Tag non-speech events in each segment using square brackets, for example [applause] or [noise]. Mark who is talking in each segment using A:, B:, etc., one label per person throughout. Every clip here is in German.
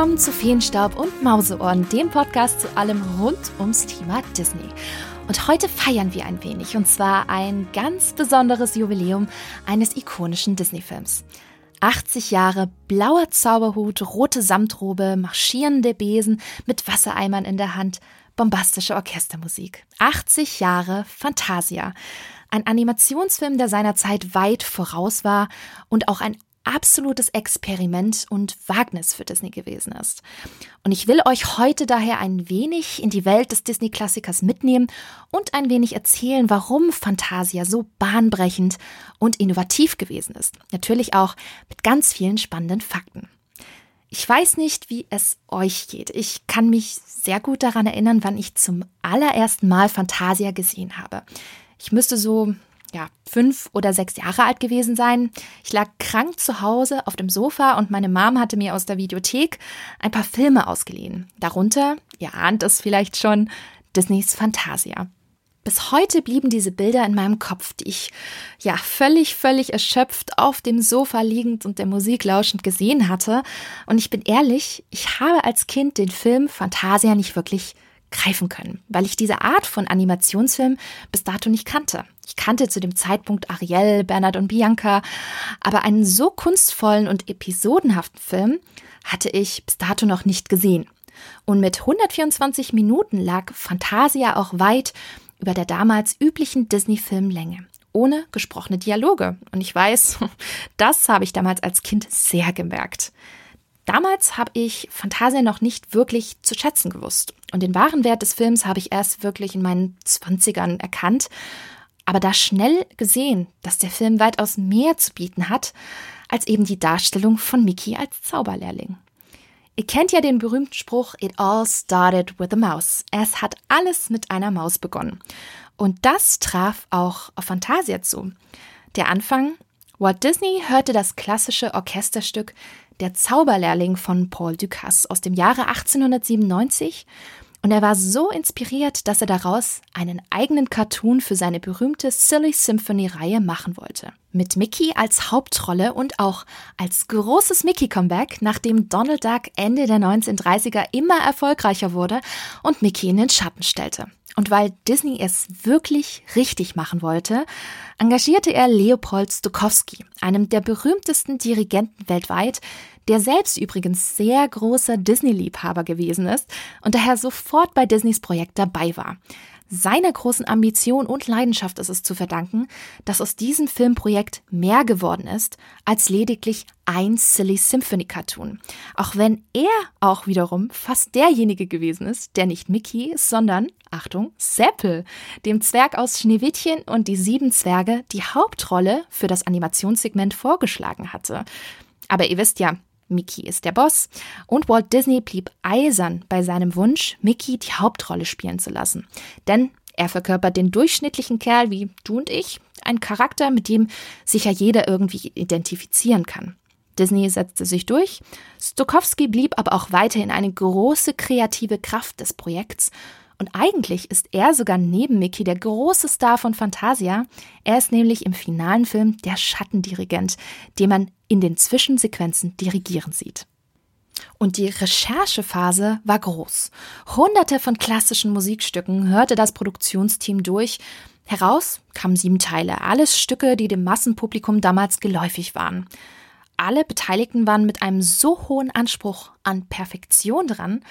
A: willkommen zu Feenstaub und Mauseohren, dem Podcast zu allem rund ums Thema Disney. Und heute feiern wir ein wenig, und zwar ein ganz besonderes Jubiläum eines ikonischen Disney-Films. 80 Jahre blauer Zauberhut, rote Samtrobe, marschierende Besen mit Wassereimern in der Hand, bombastische Orchestermusik. 80 Jahre Fantasia. Ein Animationsfilm, der seiner Zeit weit voraus war und auch ein absolutes Experiment und Wagnis für Disney gewesen ist. Und ich will euch heute daher ein wenig in die Welt des Disney-Klassikers mitnehmen und ein wenig erzählen, warum Fantasia so bahnbrechend und innovativ gewesen ist. Natürlich auch mit ganz vielen spannenden Fakten. Ich weiß nicht, wie es euch geht. Ich kann mich sehr gut daran erinnern, wann ich zum allerersten Mal Fantasia gesehen habe. Ich müsste so ja, fünf oder sechs Jahre alt gewesen sein. Ich lag krank zu Hause auf dem Sofa und meine Mom hatte mir aus der Videothek ein paar Filme ausgeliehen. Darunter, ihr ahnt es vielleicht schon, Disneys Fantasia. Bis heute blieben diese Bilder in meinem Kopf, die ich ja völlig, völlig erschöpft auf dem Sofa liegend und der Musik lauschend gesehen hatte. Und ich bin ehrlich, ich habe als Kind den Film Fantasia nicht wirklich greifen können, weil ich diese Art von Animationsfilm bis dato nicht kannte. Ich kannte zu dem Zeitpunkt Ariel, Bernhard und Bianca, aber einen so kunstvollen und episodenhaften Film hatte ich bis dato noch nicht gesehen. Und mit 124 Minuten lag Fantasia auch weit über der damals üblichen Disney-Filmlänge, ohne gesprochene Dialoge. Und ich weiß, [laughs] das habe ich damals als Kind sehr gemerkt. Damals habe ich Fantasia noch nicht wirklich zu schätzen gewusst. Und den wahren Wert des Films habe ich erst wirklich in meinen Zwanzigern erkannt. Aber da schnell gesehen, dass der Film weitaus mehr zu bieten hat, als eben die Darstellung von Mickey als Zauberlehrling. Ihr kennt ja den berühmten Spruch, It all started with a mouse. Es hat alles mit einer Maus begonnen. Und das traf auch auf Fantasia zu. Der Anfang, Walt Disney hörte das klassische Orchesterstück Der Zauberlehrling von Paul Ducasse aus dem Jahre 1897 und er war so inspiriert, dass er daraus einen eigenen Cartoon für seine berühmte Silly Symphony-Reihe machen wollte. Mit Mickey als Hauptrolle und auch als großes Mickey-Comeback, nachdem Donald Duck Ende der 1930er immer erfolgreicher wurde und Mickey in den Schatten stellte. Und weil Disney es wirklich richtig machen wollte, engagierte er Leopold Stokowski, einem der berühmtesten Dirigenten weltweit, der selbst übrigens sehr großer Disney-Liebhaber gewesen ist und daher sofort bei Disneys Projekt dabei war. Seiner großen Ambition und Leidenschaft ist es zu verdanken, dass aus diesem Filmprojekt mehr geworden ist als lediglich ein Silly Symphony Cartoon. Auch wenn er auch wiederum fast derjenige gewesen ist, der nicht Mickey, sondern, Achtung, Seppel, dem Zwerg aus Schneewittchen und die sieben Zwerge, die Hauptrolle für das Animationssegment vorgeschlagen hatte. Aber ihr wisst ja, Mickey ist der Boss und Walt Disney blieb eisern bei seinem Wunsch, Mickey die Hauptrolle spielen zu lassen. Denn er verkörpert den durchschnittlichen Kerl wie du und ich, ein Charakter, mit dem sich ja jeder irgendwie identifizieren kann. Disney setzte sich durch, Stokowski blieb aber auch weiterhin eine große kreative Kraft des Projekts und eigentlich ist er sogar neben Mickey der große Star von Fantasia. Er ist nämlich im finalen Film der Schattendirigent, den man in den Zwischensequenzen dirigieren sieht. Und die Recherchephase war groß. Hunderte von klassischen Musikstücken hörte das Produktionsteam durch. Heraus kamen sieben Teile, alles Stücke, die dem Massenpublikum damals geläufig waren. Alle Beteiligten waren mit einem so hohen Anspruch an Perfektion dran,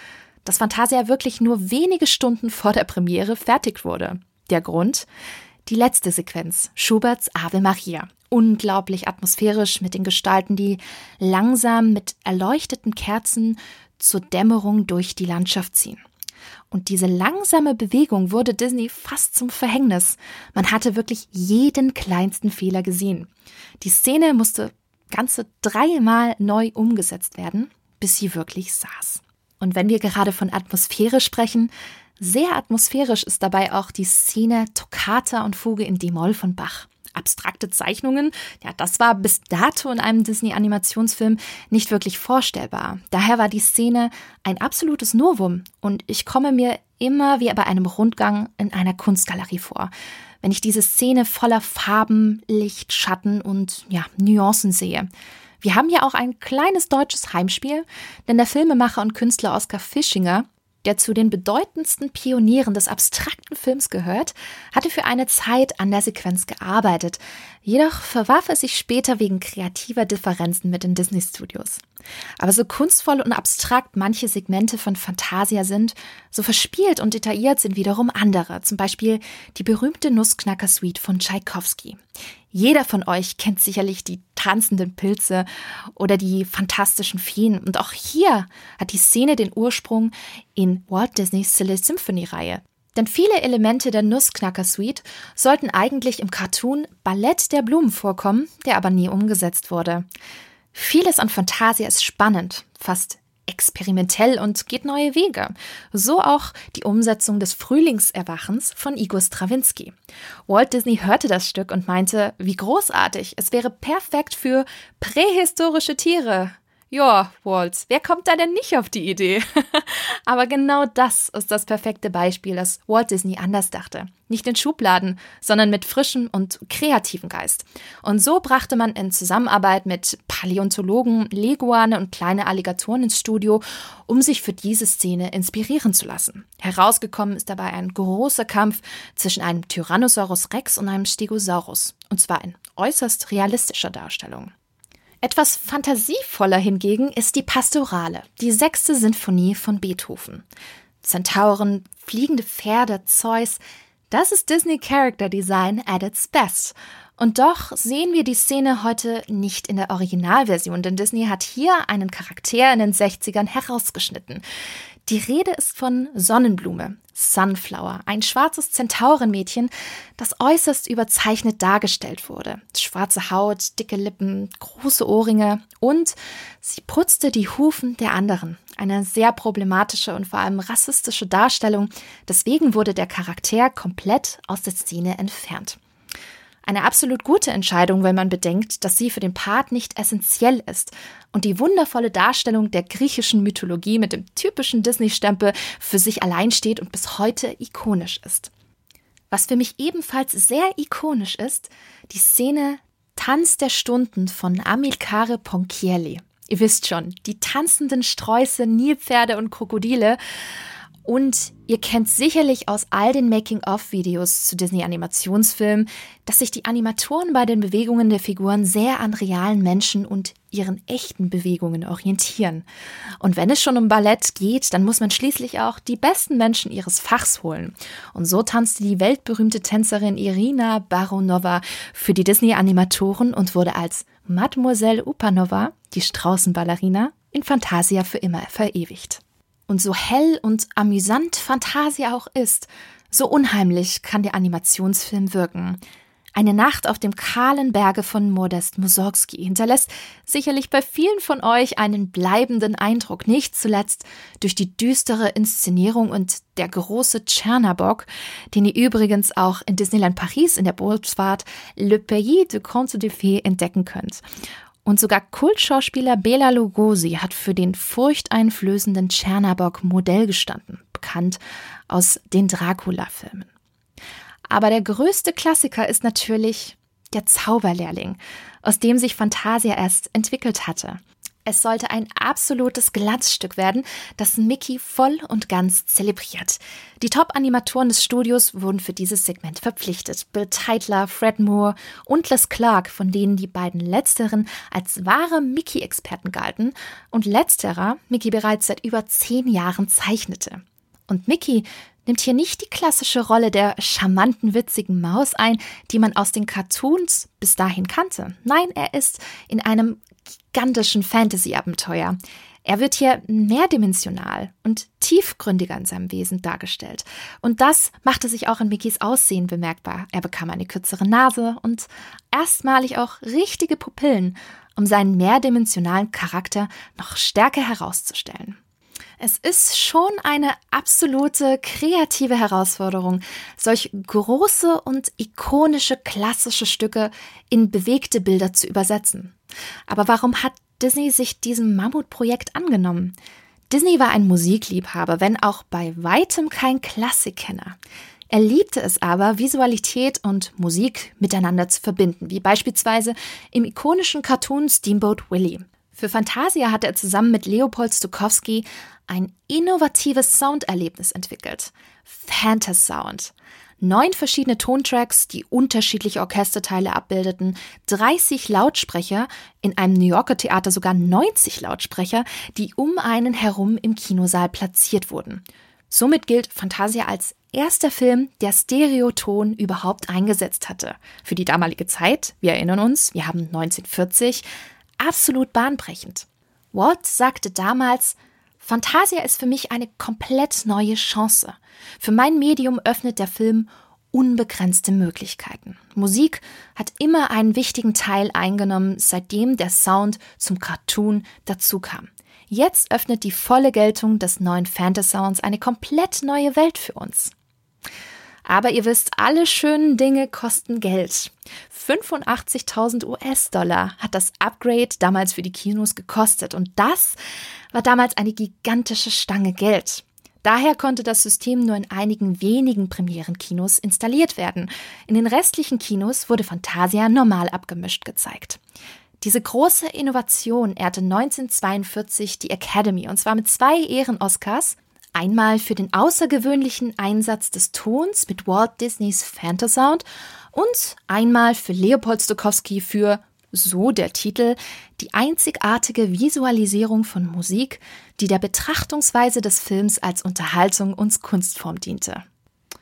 A: dass Fantasia wirklich nur wenige Stunden vor der Premiere fertig wurde. Der Grund? Die letzte Sequenz, Schuberts Ave Maria. Unglaublich atmosphärisch mit den Gestalten, die langsam mit erleuchteten Kerzen zur Dämmerung durch die Landschaft ziehen. Und diese langsame Bewegung wurde Disney fast zum Verhängnis. Man hatte wirklich jeden kleinsten Fehler gesehen. Die Szene musste ganze dreimal neu umgesetzt werden, bis sie wirklich saß. Und wenn wir gerade von Atmosphäre sprechen, sehr atmosphärisch ist dabei auch die Szene Toccata und Fuge in D-Moll von Bach. Abstrakte Zeichnungen, ja, das war bis dato in einem Disney-Animationsfilm nicht wirklich vorstellbar. Daher war die Szene ein absolutes Novum und ich komme mir immer wie bei einem Rundgang in einer Kunstgalerie vor, wenn ich diese Szene voller Farben, Licht, Schatten und ja, Nuancen sehe. Wir haben ja auch ein kleines deutsches Heimspiel, denn der Filmemacher und Künstler Oskar Fischinger der zu den bedeutendsten Pionieren des abstrakten Films gehört, hatte für eine Zeit an der Sequenz gearbeitet. Jedoch verwarf er sich später wegen kreativer Differenzen mit den Disney Studios. Aber so kunstvoll und abstrakt manche Segmente von Fantasia sind, so verspielt und detailliert sind wiederum andere, zum Beispiel die berühmte Nussknacker-Suite von Tschaikowski. Jeder von euch kennt sicherlich die tanzenden Pilze oder die fantastischen Feen. Und auch hier hat die Szene den Ursprung in Walt Disneys Silly Symphony Reihe. Denn viele Elemente der Nussknacker Suite sollten eigentlich im Cartoon Ballett der Blumen vorkommen, der aber nie umgesetzt wurde. Vieles an Fantasia ist spannend, fast experimentell und geht neue Wege. So auch die Umsetzung des Frühlingserwachens von Igor Strawinski. Walt Disney hörte das Stück und meinte, wie großartig, es wäre perfekt für prähistorische Tiere. Ja, Waltz, wer kommt da denn nicht auf die Idee? [laughs] Aber genau das ist das perfekte Beispiel, dass Walt Disney anders dachte. Nicht in Schubladen, sondern mit frischem und kreativen Geist. Und so brachte man in Zusammenarbeit mit Paläontologen Leguane und kleine Alligatoren ins Studio, um sich für diese Szene inspirieren zu lassen. Herausgekommen ist dabei ein großer Kampf zwischen einem Tyrannosaurus Rex und einem Stegosaurus. Und zwar in äußerst realistischer Darstellung. Etwas fantasievoller hingegen ist die Pastorale, die sechste Sinfonie von Beethoven. Zentauren, fliegende Pferde, Zeus, das ist Disney Character Design at its best. Und doch sehen wir die Szene heute nicht in der Originalversion, denn Disney hat hier einen Charakter in den 60ern herausgeschnitten. Die Rede ist von Sonnenblume, Sunflower, ein schwarzes Zentaurenmädchen, das äußerst überzeichnet dargestellt wurde. Schwarze Haut, dicke Lippen, große Ohrringe und sie putzte die Hufen der anderen. Eine sehr problematische und vor allem rassistische Darstellung. Deswegen wurde der Charakter komplett aus der Szene entfernt. Eine absolut gute Entscheidung, wenn man bedenkt, dass sie für den Part nicht essentiell ist und die wundervolle Darstellung der griechischen Mythologie mit dem typischen Disney-Stempel für sich allein steht und bis heute ikonisch ist. Was für mich ebenfalls sehr ikonisch ist, die Szene Tanz der Stunden von Amilcare Ponchielli. Ihr wisst schon, die tanzenden Sträuße, Nilpferde und Krokodile und ihr kennt sicherlich aus all den Making-of-Videos zu Disney-Animationsfilmen, dass sich die Animatoren bei den Bewegungen der Figuren sehr an realen Menschen und ihren echten Bewegungen orientieren. Und wenn es schon um Ballett geht, dann muss man schließlich auch die besten Menschen ihres Fachs holen. Und so tanzte die weltberühmte Tänzerin Irina Baronova für die Disney-Animatoren und wurde als Mademoiselle Upanova, die Straußenballerina, in Fantasia für immer verewigt. Und so hell und amüsant Fantasia auch ist, so unheimlich kann der Animationsfilm wirken. Eine Nacht auf dem kahlen Berge von Modest Mussorgsky hinterlässt sicherlich bei vielen von euch einen bleibenden Eindruck, nicht zuletzt durch die düstere Inszenierung und der große Tschernabok, den ihr übrigens auch in Disneyland Paris in der Bootsfahrt Le Pays de Conte de Fées entdecken könnt. Und sogar Kultschauspieler Bela Lugosi hat für den furchteinflößenden Tschernabok Modell gestanden, bekannt aus den Dracula-Filmen. Aber der größte Klassiker ist natürlich der Zauberlehrling, aus dem sich Fantasia erst entwickelt hatte. Es sollte ein absolutes Glanzstück werden, das Mickey voll und ganz zelebriert. Die Top-Animatoren des Studios wurden für dieses Segment verpflichtet. Bill Teitler, Fred Moore und Les Clark, von denen die beiden letzteren als wahre Mickey-Experten galten und letzterer Mickey bereits seit über zehn Jahren zeichnete. Und Mickey nimmt hier nicht die klassische Rolle der charmanten, witzigen Maus ein, die man aus den Cartoons bis dahin kannte. Nein, er ist in einem gigantischen Fantasy-Abenteuer. Er wird hier mehrdimensional und tiefgründiger in seinem Wesen dargestellt. Und das machte sich auch in Mickeys Aussehen bemerkbar. Er bekam eine kürzere Nase und erstmalig auch richtige Pupillen, um seinen mehrdimensionalen Charakter noch stärker herauszustellen. Es ist schon eine absolute kreative Herausforderung, solch große und ikonische klassische Stücke in bewegte Bilder zu übersetzen. Aber warum hat Disney sich diesem Mammutprojekt angenommen? Disney war ein Musikliebhaber, wenn auch bei weitem kein Klassikkenner. Er liebte es aber, Visualität und Musik miteinander zu verbinden, wie beispielsweise im ikonischen Cartoon Steamboat Willie. Für Fantasia hat er zusammen mit Leopold Stokowski ein innovatives Sounderlebnis entwickelt. Phantasound. Neun verschiedene Tontracks, die unterschiedliche Orchesterteile abbildeten, 30 Lautsprecher, in einem New Yorker Theater sogar 90 Lautsprecher, die um einen herum im Kinosaal platziert wurden. Somit gilt Fantasia als erster Film, der Stereoton überhaupt eingesetzt hatte. Für die damalige Zeit, wir erinnern uns, wir haben 1940, absolut bahnbrechend. Walt sagte damals, Fantasia ist für mich eine komplett neue Chance. Für mein Medium öffnet der Film unbegrenzte Möglichkeiten. Musik hat immer einen wichtigen Teil eingenommen, seitdem der Sound zum Cartoon dazukam. Jetzt öffnet die volle Geltung des neuen Fantasounds eine komplett neue Welt für uns. Aber ihr wisst, alle schönen Dinge kosten Geld. 85.000 US-Dollar hat das Upgrade damals für die Kinos gekostet und das war damals eine gigantische Stange Geld. Daher konnte das System nur in einigen wenigen Premierenkinos installiert werden. In den restlichen Kinos wurde Fantasia normal abgemischt gezeigt. Diese große Innovation ehrte 1942 die Academy und zwar mit zwei Ehren-Oscars Einmal für den außergewöhnlichen Einsatz des Tons mit Walt Disneys Phantosound und einmal für Leopold Stokowski für, so der Titel, die einzigartige Visualisierung von Musik, die der Betrachtungsweise des Films als Unterhaltung und Kunstform diente.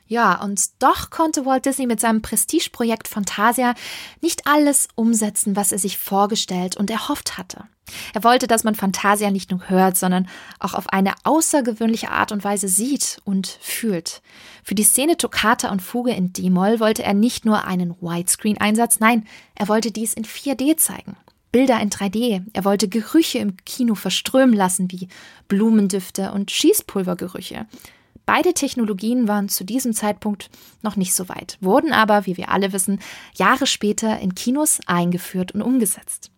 A: Ja, und doch konnte Walt Disney mit seinem Prestigeprojekt Fantasia nicht alles umsetzen, was er sich vorgestellt und erhofft hatte. Er wollte, dass man Fantasia nicht nur hört, sondern auch auf eine außergewöhnliche Art und Weise sieht und fühlt. Für die Szene Toccata und Fuge in D-Moll wollte er nicht nur einen Widescreen-Einsatz, nein, er wollte dies in 4D zeigen. Bilder in 3D. Er wollte Gerüche im Kino verströmen lassen, wie Blumendüfte und Schießpulvergerüche. Beide Technologien waren zu diesem Zeitpunkt noch nicht so weit, wurden aber, wie wir alle wissen, Jahre später in Kinos eingeführt und umgesetzt.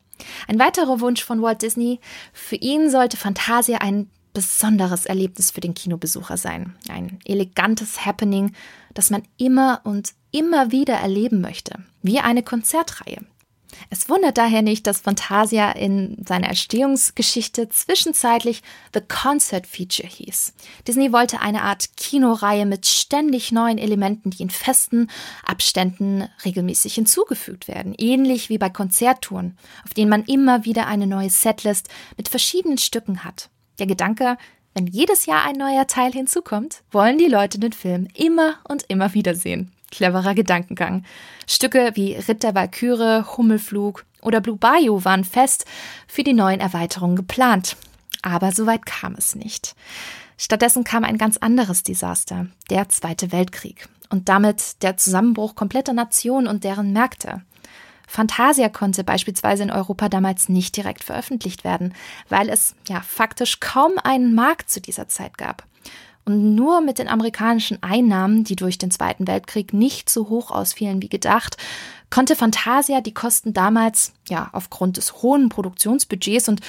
A: Ein weiterer Wunsch von Walt Disney, für ihn sollte Fantasia ein besonderes Erlebnis für den Kinobesucher sein. Ein elegantes Happening, das man immer und immer wieder erleben möchte. Wie eine Konzertreihe. Es wundert daher nicht, dass Fantasia in seiner Erstehungsgeschichte zwischenzeitlich The Concert Feature hieß. Disney wollte eine Art Kinoreihe mit ständig neuen Elementen, die in festen Abständen regelmäßig hinzugefügt werden, ähnlich wie bei Konzerttouren, auf denen man immer wieder eine neue Setlist mit verschiedenen Stücken hat. Der Gedanke, wenn jedes Jahr ein neuer Teil hinzukommt, wollen die Leute den Film immer und immer wieder sehen. Cleverer Gedankengang. Stücke wie Ritt der Hummelflug oder Blue Bayou waren fest für die neuen Erweiterungen geplant. Aber soweit kam es nicht. Stattdessen kam ein ganz anderes Desaster, der Zweite Weltkrieg und damit der Zusammenbruch kompletter Nationen und deren Märkte. Fantasia konnte beispielsweise in Europa damals nicht direkt veröffentlicht werden, weil es ja faktisch kaum einen Markt zu dieser Zeit gab. Und nur mit den amerikanischen Einnahmen, die durch den Zweiten Weltkrieg nicht so hoch ausfielen wie gedacht, konnte Fantasia die Kosten damals, ja, aufgrund des hohen Produktionsbudgets und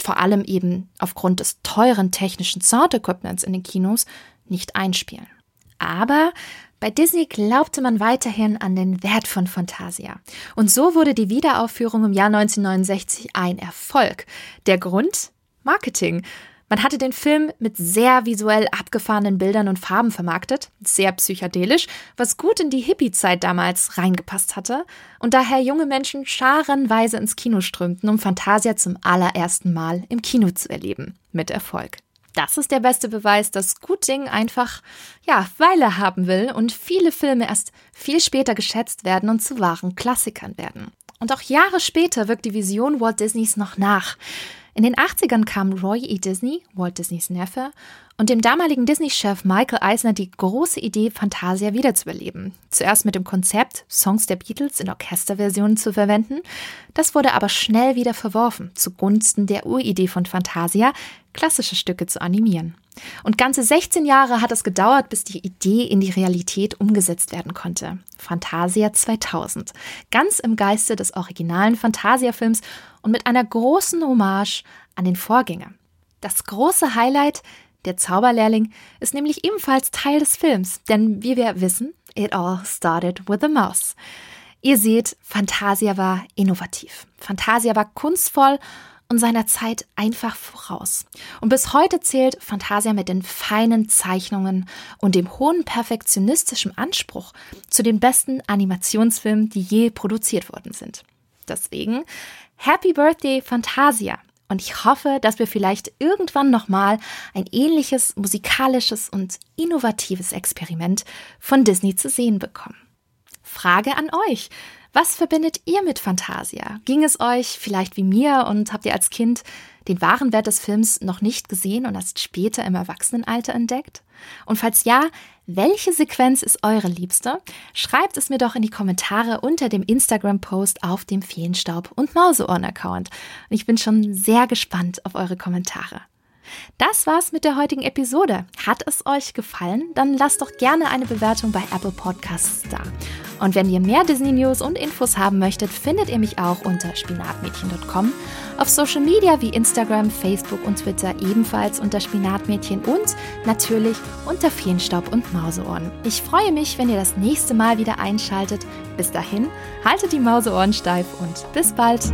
A: vor allem eben aufgrund des teuren technischen Soundequipments in den Kinos nicht einspielen. Aber bei Disney glaubte man weiterhin an den Wert von Fantasia. Und so wurde die Wiederaufführung im Jahr 1969 ein Erfolg. Der Grund? Marketing. Man hatte den Film mit sehr visuell abgefahrenen Bildern und Farben vermarktet, sehr psychedelisch, was gut in die Hippie-Zeit damals reingepasst hatte und daher junge Menschen scharenweise ins Kino strömten, um Fantasia zum allerersten Mal im Kino zu erleben. Mit Erfolg. Das ist der beste Beweis, dass Gut Ding einfach, ja, Weile haben will und viele Filme erst viel später geschätzt werden und zu wahren Klassikern werden. Und auch Jahre später wirkt die Vision Walt Disneys noch nach. In den 80ern kam Roy E. Disney, Walt Disneys Neffe, und dem damaligen Disney-Chef Michael Eisner die große Idee, Fantasia wiederzubeleben. Zuerst mit dem Konzept, Songs der Beatles in Orchesterversionen zu verwenden. Das wurde aber schnell wieder verworfen, zugunsten der Uridee von Fantasia, klassische Stücke zu animieren. Und ganze 16 Jahre hat es gedauert, bis die Idee in die Realität umgesetzt werden konnte. Fantasia 2000. Ganz im Geiste des originalen Fantasia-Films und mit einer großen Hommage an den Vorgänger. Das große Highlight, Der Zauberlehrling ist nämlich ebenfalls Teil des Films, denn wie wir wissen, it all started with a mouse. Ihr seht, Fantasia war innovativ. Fantasia war kunstvoll und seiner Zeit einfach voraus. Und bis heute zählt Fantasia mit den feinen Zeichnungen und dem hohen perfektionistischen Anspruch zu den besten Animationsfilmen, die je produziert worden sind. Deswegen Happy Birthday Fantasia! Und ich hoffe, dass wir vielleicht irgendwann nochmal ein ähnliches musikalisches und innovatives Experiment von Disney zu sehen bekommen. Frage an euch. Was verbindet ihr mit Fantasia? Ging es euch vielleicht wie mir und habt ihr als Kind den wahren Wert des Films noch nicht gesehen und erst später im Erwachsenenalter entdeckt? Und falls ja, welche Sequenz ist eure liebste? Schreibt es mir doch in die Kommentare unter dem Instagram-Post auf dem Feenstaub und Mauseohren-Account. Und ich bin schon sehr gespannt auf eure Kommentare. Das war's mit der heutigen Episode. Hat es euch gefallen? Dann lasst doch gerne eine Bewertung bei Apple Podcasts da. Und wenn ihr mehr Disney News und Infos haben möchtet, findet ihr mich auch unter spinatmädchen.com, auf Social Media wie Instagram, Facebook und Twitter ebenfalls unter Spinatmädchen und natürlich unter Feenstaub und Mauseohren. Ich freue mich, wenn ihr das nächste Mal wieder einschaltet. Bis dahin, haltet die Mauseohren steif und bis bald!